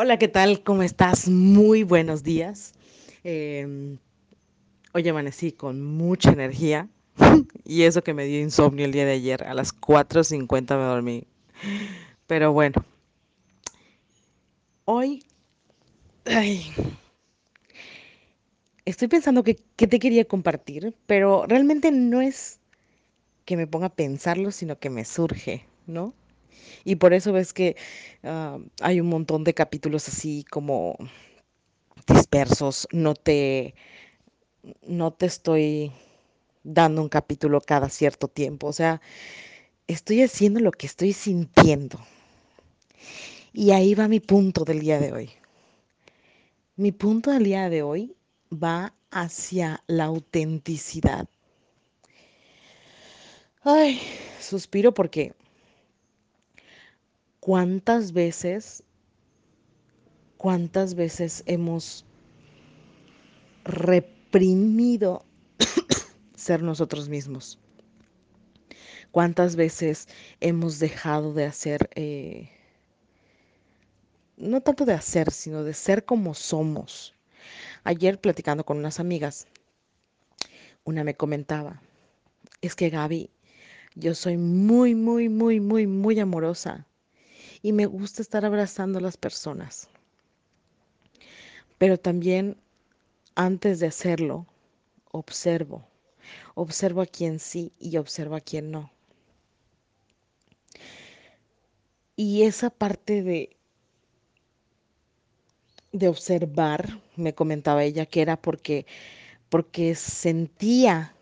Hola, ¿qué tal? ¿Cómo estás? Muy buenos días. Em, hoy amanecí con mucha energía y eso que me dio insomnio el día de ayer. A las 4.50 me dormí. Pero bueno, hoy estoy pensando que, que te quería compartir, pero realmente no es que me ponga a pensarlo, sino que me surge, ¿no? Y por eso ves que ah, hay un montón de capítulos así como dispersos. No te, no te estoy dando un capítulo cada cierto tiempo. O sea, estoy haciendo lo que estoy sintiendo. Y ahí va mi punto del día de hoy. Mi punto del día de hoy va hacia la autenticidad. Ay, suspiro porque cuántas veces, cuántas veces hemos reprimido ser nosotros mismos. ¿Cuántas veces hemos dejado de hacer, eh, no tanto de hacer, sino de ser como somos? Ayer platicando con unas amigas, una me comentaba, es que Gaby, yo soy muy, muy, muy, muy, muy amorosa y me gusta estar abrazando a las personas. Pero también antes de hacerlo, observo. Observo a quien sí y observo a quien no. Y esa parte de, de observar, me comentaba ella, que era porque, porque sentía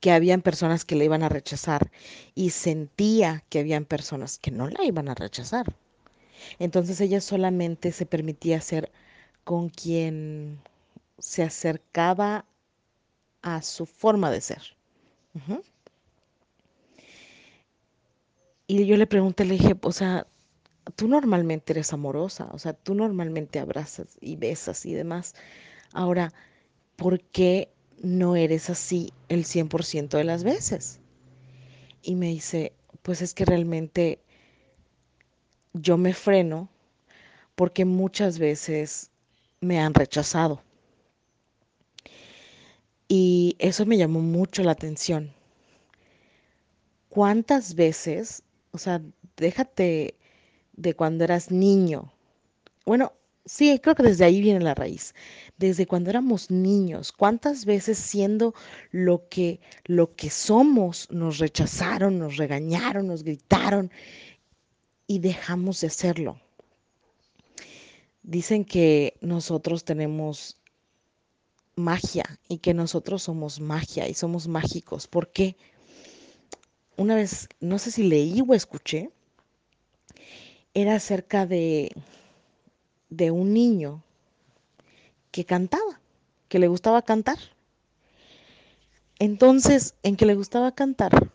que habían personas que le iban a rechazar y sentía que habían personas que no la iban a rechazar. Entonces ella solamente se permitía ser con quien se acercaba a su forma de ser. Y yo le pregunté, le dije, o sea, tú normalmente eres amorosa, o sea, tú normalmente abrazas y besas y demás. Ahora, ¿por qué no eres así el 100% de las veces? Y me dice, pues es que realmente yo me freno porque muchas veces me han rechazado. Y eso me llamó mucho la atención. ¿Cuántas veces, o sea, déjate de cuando eras niño? Bueno, sí, creo que desde ahí viene la raíz. Desde cuando éramos niños, ¿cuántas veces siendo lo que lo que somos nos rechazaron, nos regañaron, nos gritaron y dejamos de hacerlo? Dicen que nosotros tenemos magia y que nosotros somos magia y somos mágicos. ¿Por qué? Una vez, no sé si leí o escuché, era acerca de, de un niño que cantaba, que le gustaba cantar. Entonces, en que le gustaba cantar,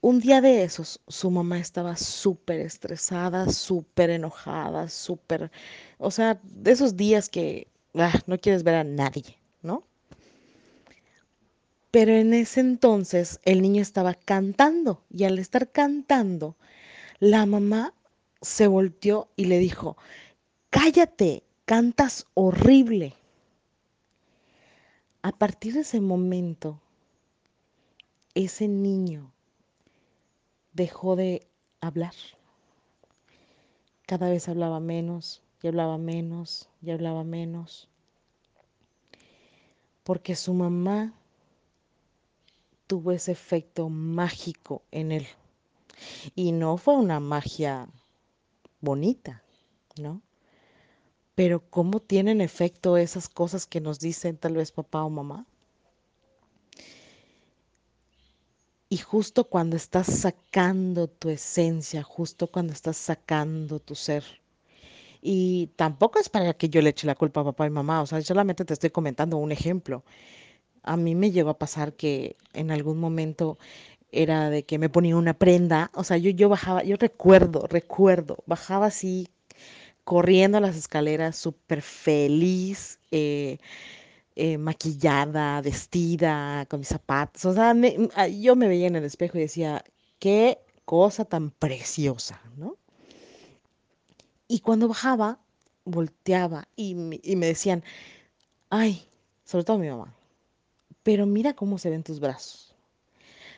un día de esos, su mamá estaba súper estresada, súper enojada, súper, o sea, de esos días que ah, no quieres ver a nadie, ¿no? Pero en ese entonces el niño estaba cantando y al estar cantando, la mamá se volteó y le dijo, cállate, cantas horrible. A partir de ese momento, ese niño dejó de hablar. Cada vez hablaba menos y hablaba menos y hablaba menos. Porque su mamá tuvo ese efecto mágico en él. Y no fue una magia bonita, ¿no? Pero ¿cómo tienen efecto esas cosas que nos dicen tal vez papá o mamá? Y justo cuando estás sacando tu esencia, justo cuando estás sacando tu ser. Y tampoco es para que yo le eche la culpa a papá y mamá, o sea, solamente te estoy comentando un ejemplo. A mí me llegó a pasar que en algún momento era de que me ponía una prenda, o sea, yo, yo bajaba, yo recuerdo, recuerdo, bajaba así, corriendo las escaleras, súper feliz, eh, eh, maquillada, vestida, con mis zapatos. O sea, yo me veía en el espejo y decía, qué cosa tan preciosa, ¿no? Y cuando bajaba, volteaba y, y me decían, ay, sobre todo mi mamá, pero mira cómo se ven tus brazos,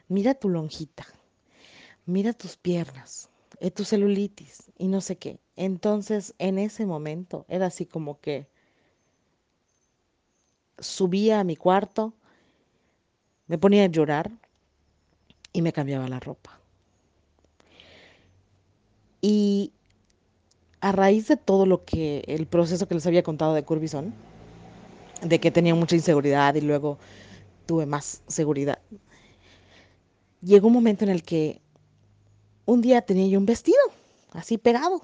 mira tu lonjita, mira tus piernas, eh, tu celulitis y no sé qué. Entonces, en ese momento era así como que subía a mi cuarto, me ponía a llorar y me cambiaba la ropa. Y a raíz de todo lo que, el proceso que les había contado de Curbison, de que tenía mucha inseguridad y luego tuve más seguridad, llegó un momento en el que un día tenía yo un vestido así pegado.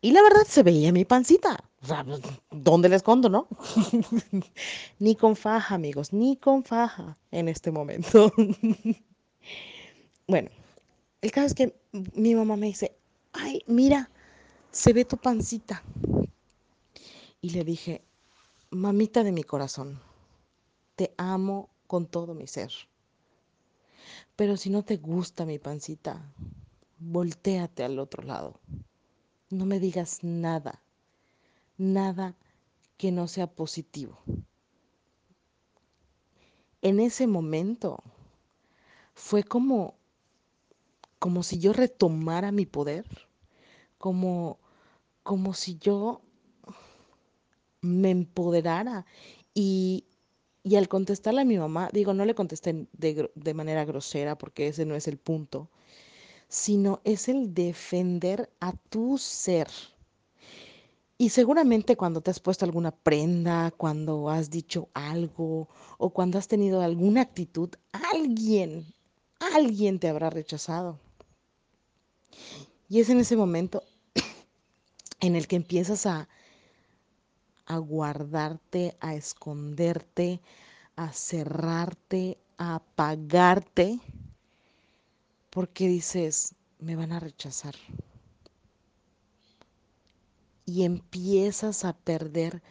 Y la verdad se veía mi pancita. O sea, ¿dónde la escondo, no? ni con faja, amigos, ni con faja en este momento. bueno, el caso es que mi mamá me dice, ay, mira, se ve tu pancita. Y le dije, mamita de mi corazón, te amo con todo mi ser. Pero si no te gusta mi pancita, volteate al otro lado. No me digas nada, nada que no sea positivo. En ese momento fue como como si yo retomara mi poder, como como si yo me empoderara y, y al contestarle a mi mamá, digo, no le contesté de, de manera grosera porque ese no es el punto, sino es el defender a tu ser. Y seguramente cuando te has puesto alguna prenda, cuando has dicho algo o cuando has tenido alguna actitud, alguien, alguien te habrá rechazado. Y es en ese momento en el que empiezas a, a guardarte, a esconderte, a cerrarte, a apagarte porque dices, me van a rechazar. Y empiezas a perder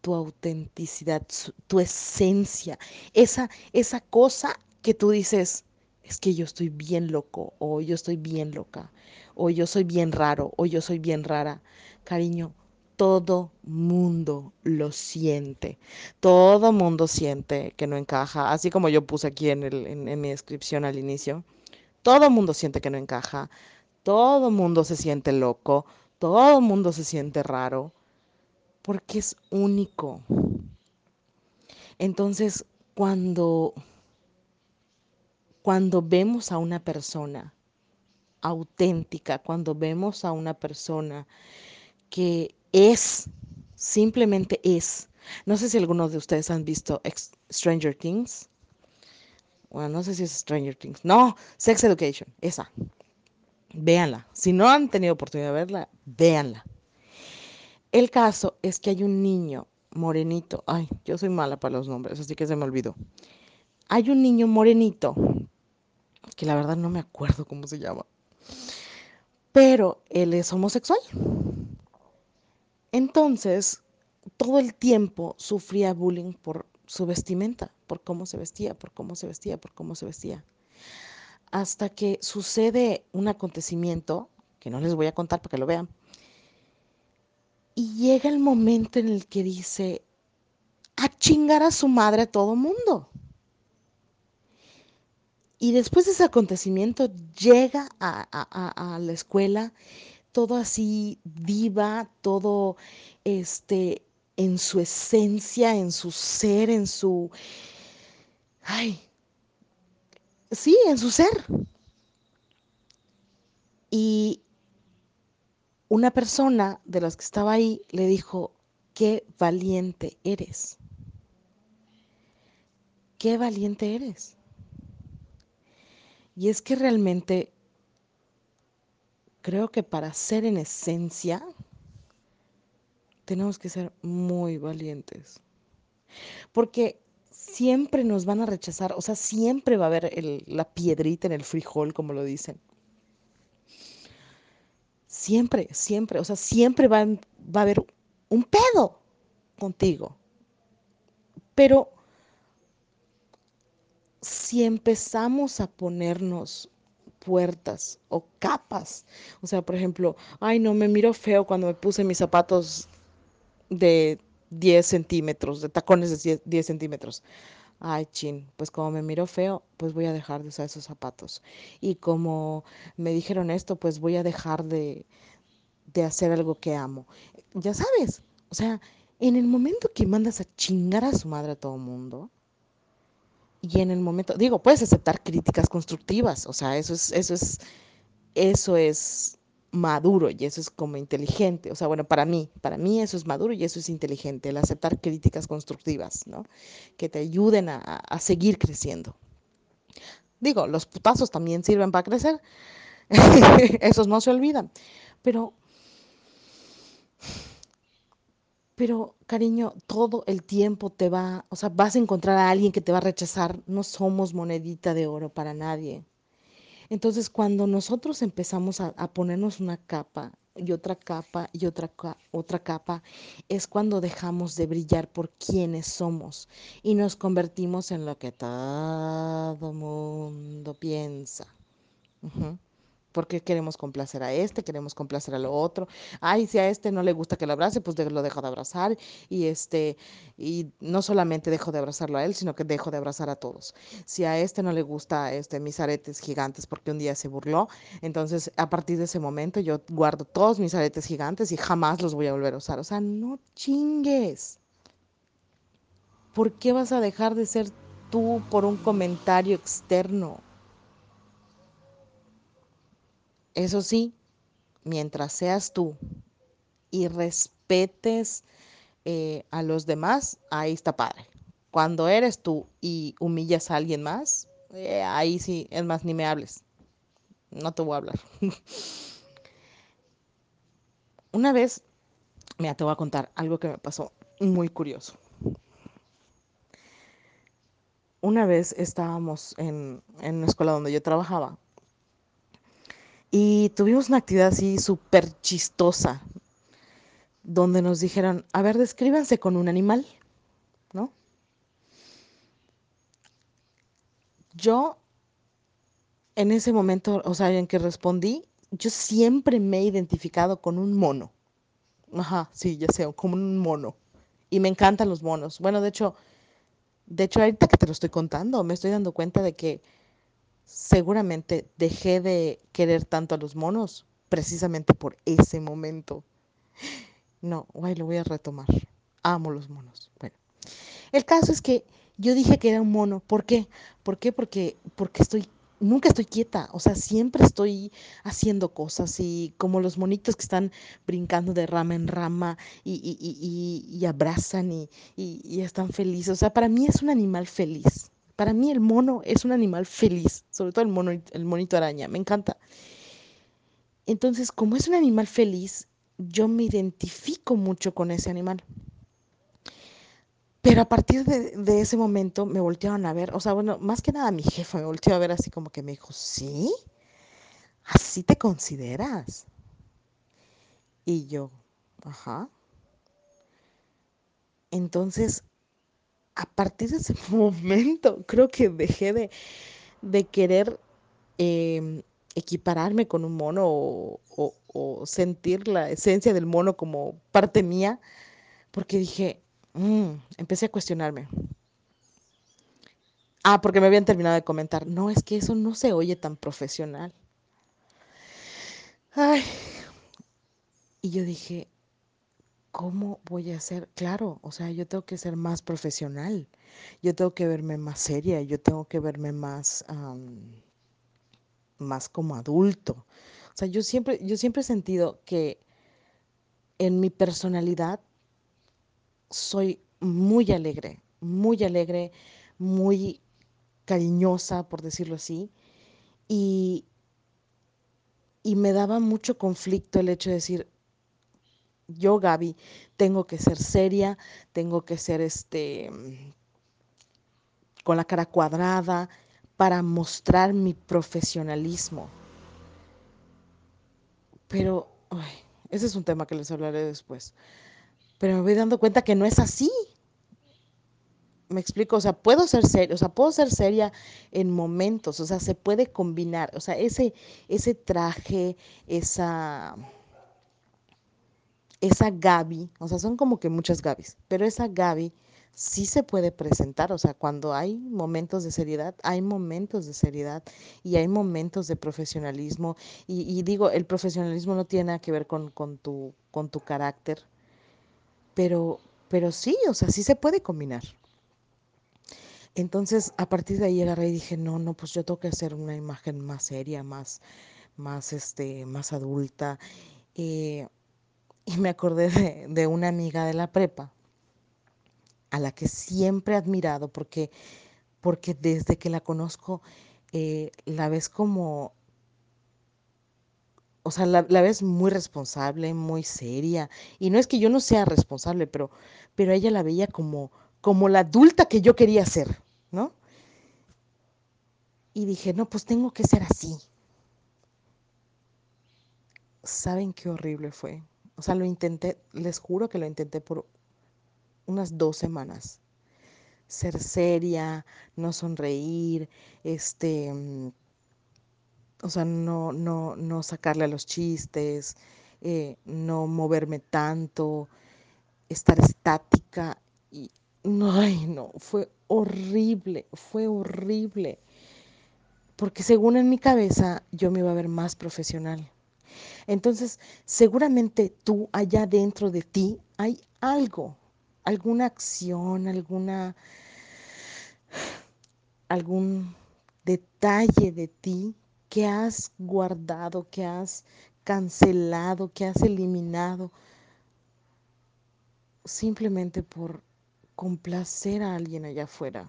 tu autenticidad, tu esencia, esa, esa cosa que tú dices, es que yo estoy bien loco, o yo estoy bien loca, o yo soy bien raro, o yo soy bien rara. Cariño, todo mundo lo siente. Todo mundo siente que no encaja, así como yo puse aquí en, mi descripción al inicio todo mundo siente que no encaja, todo mundo se siente loco, todo mundo se siente raro, porque es único. Entonces, cuando, cuando vemos a una persona auténtica, cuando vemos a una persona que es, simplemente es, no sé si algunos de ustedes han visto Stranger Things. Bueno, no sé si es Stranger Things. No, Sex Education, esa. Véanla. Si no han tenido oportunidad de verla, véanla. El caso es que hay un niño morenito. Ay, yo soy mala para los nombres, así que se me olvidó. Hay un niño morenito, que la verdad no me acuerdo cómo se llama. Pero él es homosexual. Entonces, todo el tiempo sufría bullying por su vestimenta, por cómo se vestía, por cómo se vestía, por cómo se vestía. Hasta que sucede un acontecimiento, que no les voy a contar para que lo vean, y llega el momento en el que dice, a chingar a su madre a todo mundo. Y después de ese acontecimiento llega a, a, a la escuela todo así diva, todo este en su esencia, en su ser, en su... Ay, sí, en su ser. Y una persona de las que estaba ahí le dijo, qué valiente eres. Qué valiente eres. Y es que realmente creo que para ser en esencia, tenemos que ser muy valientes. Porque siempre nos van a rechazar, o sea, siempre va a haber la piedrita en el frijol, como lo dicen. Siempre, siempre, o sea, siempre va, va a haber un pedo contigo. Pero si empezamos a ponernos puertas o capas. O sea, por ejemplo, ay no, me miro feo cuando me puse mis zapatos de 10 centímetros, de tacones de 10 centímetros. Ay, chin, pues como me miro feo, pues voy a dejar de usar esos zapatos. Y como me dijeron esto, pues voy a dejar de, de hacer algo que amo. Ya sabes, o sea, en el momento que mandas a chingar a su madre a todo mundo, y en el momento, digo, puedes aceptar críticas constructivas, o sea, eso es, eso es, eso es maduro y eso es como inteligente. O sea, bueno, para mí, para mí eso es maduro y eso es inteligente, el aceptar críticas constructivas, ¿no? Que te ayuden a, a seguir creciendo. Digo, los putazos también sirven para crecer, esos no se olvidan, pero pero cariño, todo el tiempo te va, o sea, vas a encontrar a alguien que te va a rechazar. No somos monedita de oro para nadie. Entonces, cuando nosotros empezamos a, ponernos una capa y otra capa y otra, otra capa, es cuando dejamos de brillar por quienes somos y nos convertimos en lo que todo mundo piensa. Porque queremos complacer a este, queremos complacer a lo otro. Ay, si a este no le gusta que lo abrace, pues lo dejo de abrazar y este y no solamente dejo de abrazarlo a él, sino que dejo de abrazar a todos. Si a este no le gusta este mis aretes gigantes porque un día se burló, entonces a partir de ese momento yo guardo todos mis aretes gigantes y jamás los voy a volver a usar. O sea, no chingues. ¿Por qué vas a dejar de ser tú por un comentario externo? Eso sí, mientras seas tú y respetes eh, a los demás, ahí está padre. Cuando eres tú y humillas a alguien más, eh, ahí sí, es más, ni me hables. No te voy a hablar. Una vez, mira, te voy a contar algo que me pasó muy curioso. Una vez estábamos en, en una escuela donde yo trabajaba y tuvimos una actividad así súper chistosa, donde nos dijeron, a ver, descríbanse con un animal, ¿no? Yo, en ese momento, o sea, en que respondí, yo siempre me he identificado con un mono. Ajá, sí, ya sé, como un mono. Y me encantan los monos. Bueno, de hecho, de hecho, ahorita que te lo estoy contando, me estoy dando cuenta de que seguramente dejé de querer tanto a los monos precisamente por ese momento. No, guay, lo voy a retomar. Amo los monos. Bueno, el caso es que yo dije que era un mono. ¿Por qué? ¿Por qué? Porque, porque estoy, nunca estoy quieta. O sea, siempre estoy haciendo cosas y como los monitos que están brincando de rama en rama y, y, y, y abrazan y están felices. O sea, para mí es un animal feliz. Para mí el mono es un animal feliz, sobre todo el, mono, el monito araña, me encanta. Entonces, como es un animal feliz, yo me identifico mucho con ese animal. Pero a partir de, de, ese momento me voltearon a ver, o sea, bueno, más que nada mi jefa me volteó a ver así como que me dijo, ¿sí? ¿Así te consideras? Y yo, ajá. Entonces, a partir de ese momento creo que dejé de, de querer eh, equipararme con un mono o, o, sentir la esencia del mono como parte mía, porque dije, mmm, empecé a cuestionarme. Ah, porque me habían terminado de comentar, no, es que eso no se oye tan profesional. Ay. Y yo dije, ¿cómo voy a ser? Claro, o sea, yo tengo que ser más profesional, yo tengo que verme más seria, yo tengo que verme más, más como adulto. O sea, yo siempre, yo siempre he sentido que en mi personalidad soy muy alegre, muy alegre, muy cariñosa, por decirlo así, y, y me daba mucho conflicto el hecho de decir, yo, Gaby, tengo que ser seria, tengo que ser este con la cara cuadrada para mostrar mi profesionalismo. Pero ese es un tema que les hablaré después. Pero me voy dando cuenta que no es así. Me explico, o sea, puedo ser seria, o sea, puedo ser seria en momentos, o sea, se puede combinar, o sea, ese, ese traje, esa, esa Gaby, o sea, son como que muchas Gabys, pero esa Gaby sí se puede presentar, o sea, cuando hay momentos de seriedad, hay momentos de seriedad y hay momentos de profesionalismo. Y, digo, el profesionalismo no tiene nada que ver con, con, tu, con tu carácter, pero, pero sí, o sea, sí se puede combinar. Entonces, a partir de ahí agarré y dije, no, no, pues yo tengo que hacer una imagen más seria, más, más, este, más adulta. Eh, y me acordé de, de una amiga de la prepa, a la que siempre he admirado, porque, porque desde que la conozco, eh, la ves como, o sea, la, la, ves muy responsable, muy seria. Y no es que yo no sea responsable, pero, pero ella la veía como, como la adulta que yo quería ser, ¿no? Y dije, no, pues tengo que ser así. ¿Saben qué horrible fue? O sea, lo intenté, les juro que lo intenté por unas dos semanas. Ser seria, no sonreír, este, o sea, no, no, no sacarle a los chistes, eh, no moverme tanto, estar estática y, ay, no, fue horrible, fue horrible. Porque según en mi cabeza yo me iba a ver más profesional. Entonces, seguramente tú allá dentro de ti hay algo, alguna acción, alguna algún detalle de ti que has guardado, que has cancelado, que has eliminado simplemente por complacer a alguien allá afuera.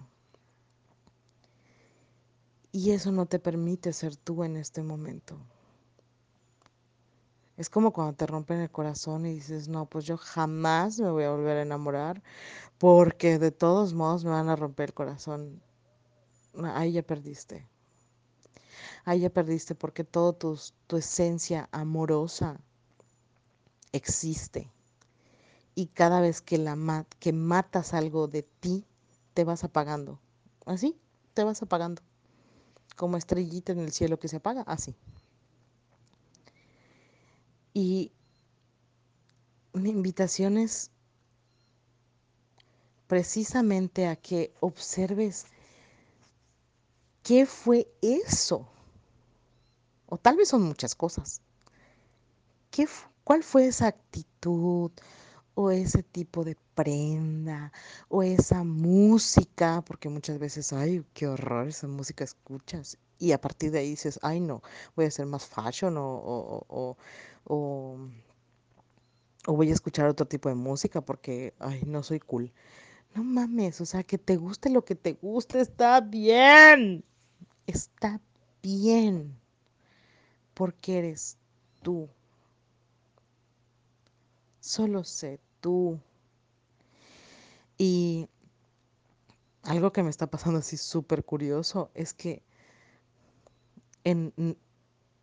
Y eso no te permite ser tú en este momento. Es como cuando te rompen el corazón y dices, no, pues yo jamás me voy a volver a enamorar porque de todos modos me van a romper el corazón. Ahí ya perdiste. Ahí ya perdiste porque toda tu, tu esencia amorosa existe. Y cada vez que, la mat que matas algo de ti, te vas apagando. Así, te vas apagando. Como estrellita en el cielo que se apaga, así. Y mi invitación es precisamente a que observes qué fue eso. O tal vez son muchas cosas. ¿Qué, ¿Cuál fue esa actitud o ese tipo de prenda o esa música? Porque muchas veces, ay, qué horror esa música escuchas. Y a partir de ahí dices, ay, no, voy a ser más fashion o, o, o o, o voy a escuchar otro tipo de música porque, ay, no soy cool. No mames, o sea, que te guste lo que te guste, está bien. Está bien. Porque eres tú. Solo sé tú. Y algo que me está pasando así súper curioso es que en,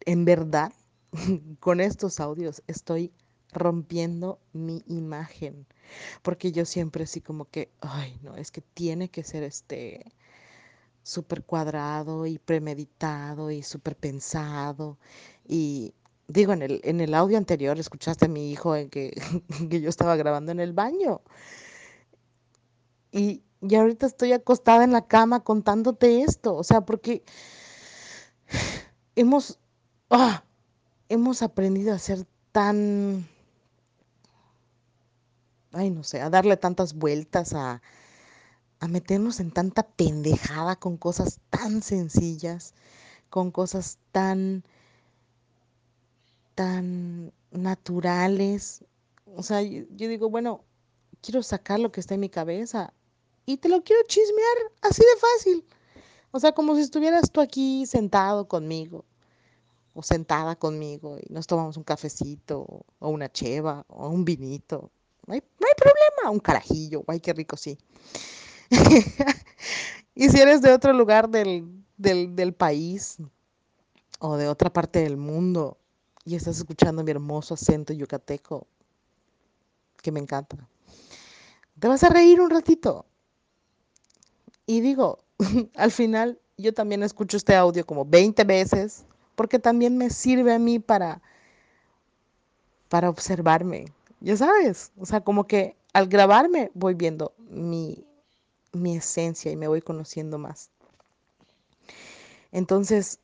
en verdad con estos audios estoy rompiendo mi imagen. Porque yo siempre así como que, ay, no, es que tiene que ser este súper cuadrado y premeditado y súper pensado. Y digo, en el, en el audio anterior escuchaste a mi hijo en que, que yo estaba grabando en el baño. Y, y ahorita estoy acostada en la cama contándote esto. O sea, porque hemos... ¡ah! hemos aprendido a ser tan, ay, no sé, a darle tantas vueltas, a, a meternos en tanta pendejada con cosas tan sencillas, con cosas tan, tan naturales. O sea, yo, yo digo, bueno, quiero sacar lo que está en mi cabeza y te lo quiero chismear así de fácil. O sea, como si estuvieras tú aquí sentado conmigo o sentada conmigo y nos tomamos un cafecito o una cheva o un vinito. No hay, no hay problema, un carajillo, ay, qué rico, sí. y si eres de otro lugar del, del, del, país o de otra parte del mundo y estás escuchando mi hermoso acento yucateco, que me encanta, te vas a reír un ratito. Y digo, al final yo también escucho este audio como 20 veces porque también me sirve a mí para para observarme. Ya sabes, o sea, como que al grabarme voy viendo mi, mi esencia y me voy conociendo más. Entonces,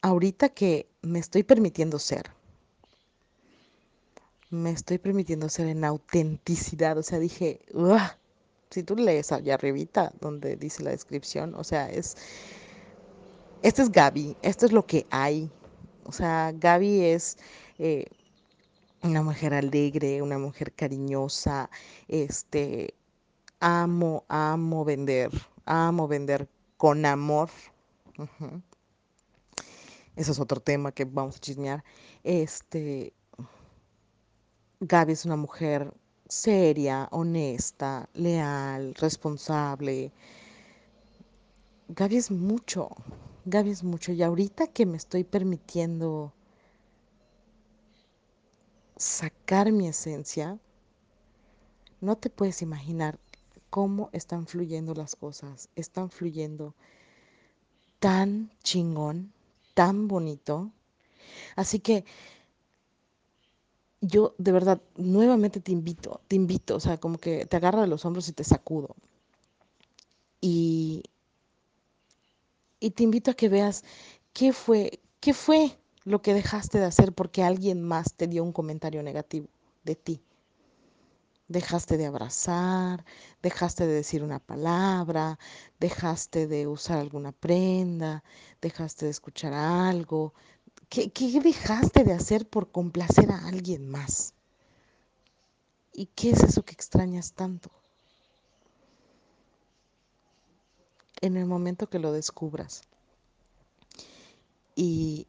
ahorita que me estoy permitiendo ser, me estoy permitiendo ser en autenticidad, o sea, dije, si tú lees allá arribita donde dice la descripción, o sea, es, este es Gaby, esto es lo que hay, o sea, Gaby es eh, una mujer alegre, una mujer cariñosa, este, amo, amo vender, amo vender con amor. Uh-huh. Eso es otro tema que vamos a chismear. Este, Gaby es una mujer seria, honesta, leal, responsable. Gaby es mucho, Gaby es mucho. Y ahorita que me estoy permitiendo sacar mi esencia, no te puedes imaginar cómo están fluyendo las cosas. Están fluyendo tan chingón, tan bonito. Así que yo de verdad nuevamente te invito, te invito, o sea, como que te agarro de los hombros y te sacudo. Y, y te invito a que veas qué fue, qué fue lo que dejaste de hacer porque alguien más te dio un comentario negativo de ti. Dejaste de abrazar, dejaste de decir una palabra, dejaste de usar alguna prenda, dejaste de escuchar algo. ¿Qué, qué dejaste de hacer por complacer a alguien más? ¿Y qué es eso que extrañas tanto? En el momento que lo descubras y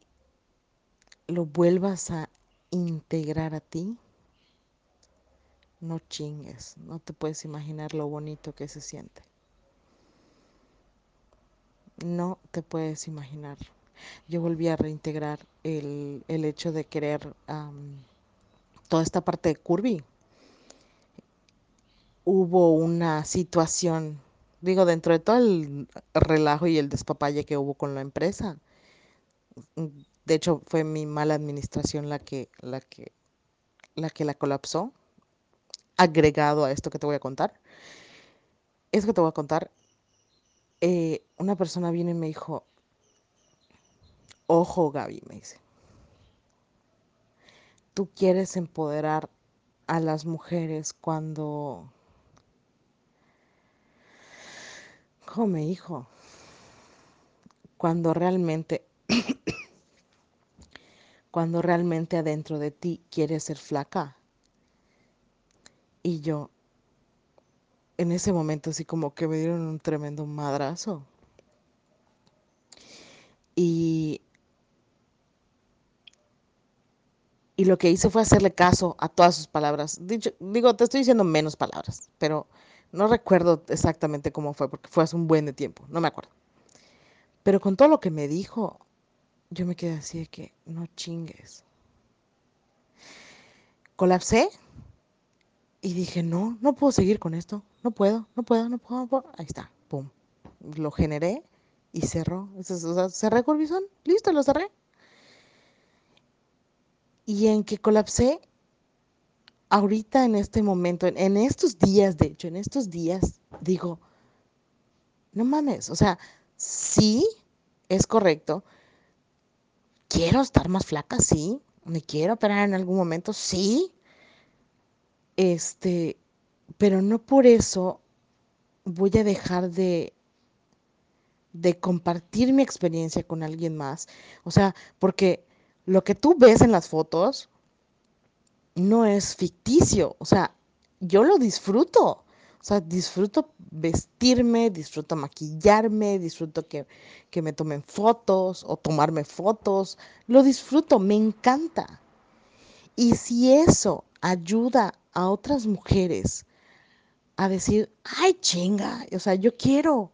lo vuelvas a integrar a ti, no chingues, no te puedes imaginar lo bonito que se siente. No te puedes imaginar. Yo volví a reintegrar el, el hecho de querer toda esta parte de Curvy. Hubo una situación, digo, dentro de todo el relajo y el despapalle que hubo con la empresa. De hecho, fue mi mala administración la que, la que, la que la colapsó agregado a esto que te voy a contar. Es que te voy a contar. Eh, una persona viene y me dijo, ojo Gaby, me dice, tú quieres empoderar a las mujeres cuando... ¿Cómo me dijo? Cuando realmente... cuando realmente adentro de ti quieres ser flaca. Y yo, en ese momento, así como que me dieron un tremendo madrazo. Y, y lo que hice fue hacerle caso a todas sus palabras. Dicho, digo, te estoy diciendo menos palabras, pero no recuerdo exactamente cómo fue, porque fue hace un buen de tiempo, no me acuerdo. Pero con todo lo que me dijo, yo me quedé así de que no chingues. Colapsé y dije, no, no puedo seguir con esto. No puedo, no puedo, no puedo, no puedo. Ahí está, pum. Lo generé y cerró. Cerré Corbizón, listo, lo cerré. Y en que colapsé, ahorita en este momento, en, en, estos días, de hecho, en estos días, digo, no mames, o sea, sí, es correcto. Quiero estar más flaca, sí. Me quiero operar en algún momento, sí. Este, pero no por eso voy a dejar de, de compartir mi experiencia con alguien más. O sea, porque lo que tú ves en las fotos no es ficticio. O sea, yo lo disfruto. O sea, disfruto vestirme, disfruto maquillarme, disfruto que, que me tomen fotos o tomarme fotos. Lo disfruto, me encanta. Y si eso ayuda a otras mujeres a decir, ay chinga, o sea, yo quiero.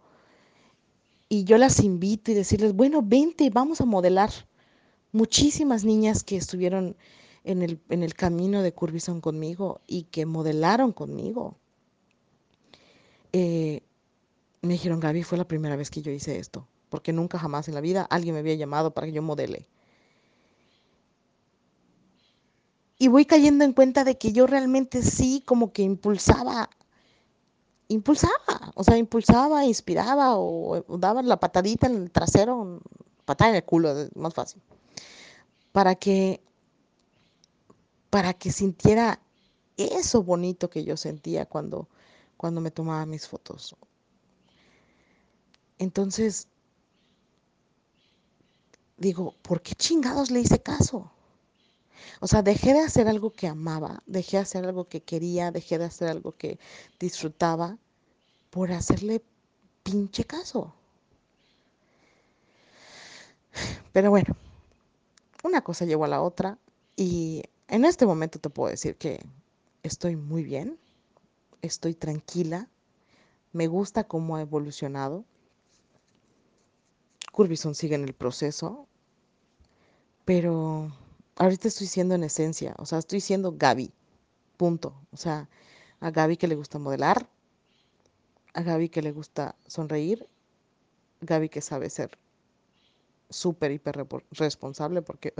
Y yo las invito y decirles, bueno, vente, vamos a modelar. Muchísimas niñas que estuvieron en el, en el camino de Curbison conmigo y que modelaron conmigo. Eh, me dijeron, Gaby, fue la primera vez que yo hice esto, porque nunca jamás en la vida alguien me había llamado para que yo modele. Y voy cayendo en cuenta de que yo realmente sí como que impulsaba, impulsaba, o sea, impulsaba, inspiraba o, o daba la patadita en el trasero, patada en el culo, más fácil, para que, para que sintiera eso bonito que yo sentía cuando, cuando me tomaba mis fotos. Entonces, digo, ¿por qué chingados le hice caso? O sea, dejé de hacer algo que amaba, dejé de hacer algo que quería, dejé de hacer algo que disfrutaba por hacerle pinche caso. Pero bueno, una cosa llevó a la otra y en este momento te puedo decir que estoy muy bien, estoy tranquila, me gusta cómo ha evolucionado. Curbison sigue en el proceso, pero ahorita estoy siendo en esencia, o sea, estoy siendo Gaby, punto. O sea, a Gaby que le gusta modelar, a Gaby que le gusta sonreír, Gaby que sabe ser súper, hiper responsable, porque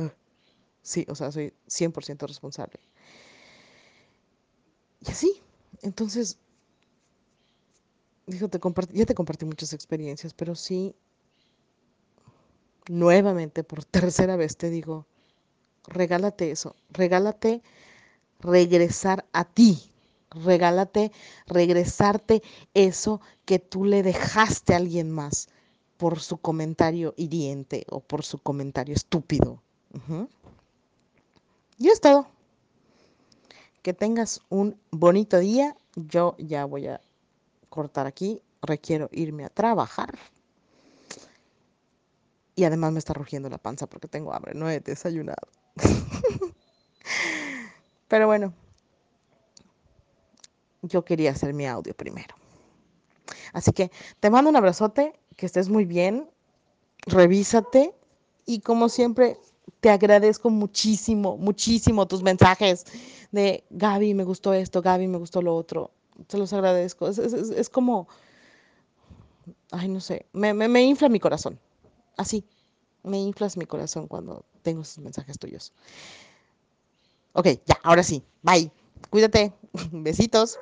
sí, o sea, soy 100% responsable. Y así, entonces, dijo, te ya te compartí muchas experiencias, pero sí, nuevamente, por tercera vez te digo, regálate eso, regálate regresar a ti, regálate regresarte eso que tú le dejaste a alguien más por su comentario hiriente o por su comentario estúpido. Uh Y es todo. Que tengas un bonito día. Yo ya voy a cortar aquí. Requiero irme a trabajar. Y además me está rugiendo la panza porque tengo hambre. No he desayunado. Pero bueno, yo quería hacer mi audio primero. Así que te mando un abrazote, que estés muy bien, revísate y como siempre te agradezco muchísimo, muchísimo tus mensajes de Gaby, me gustó esto, Gaby, me gustó lo otro. Te los agradezco. Es, como, ay, no sé, me, me, me infla mi corazón. Así, me inflas mi corazón cuando tengo esos mensajes tuyos. Ok, ya, ahora sí. Bye. Cuídate. Besitos.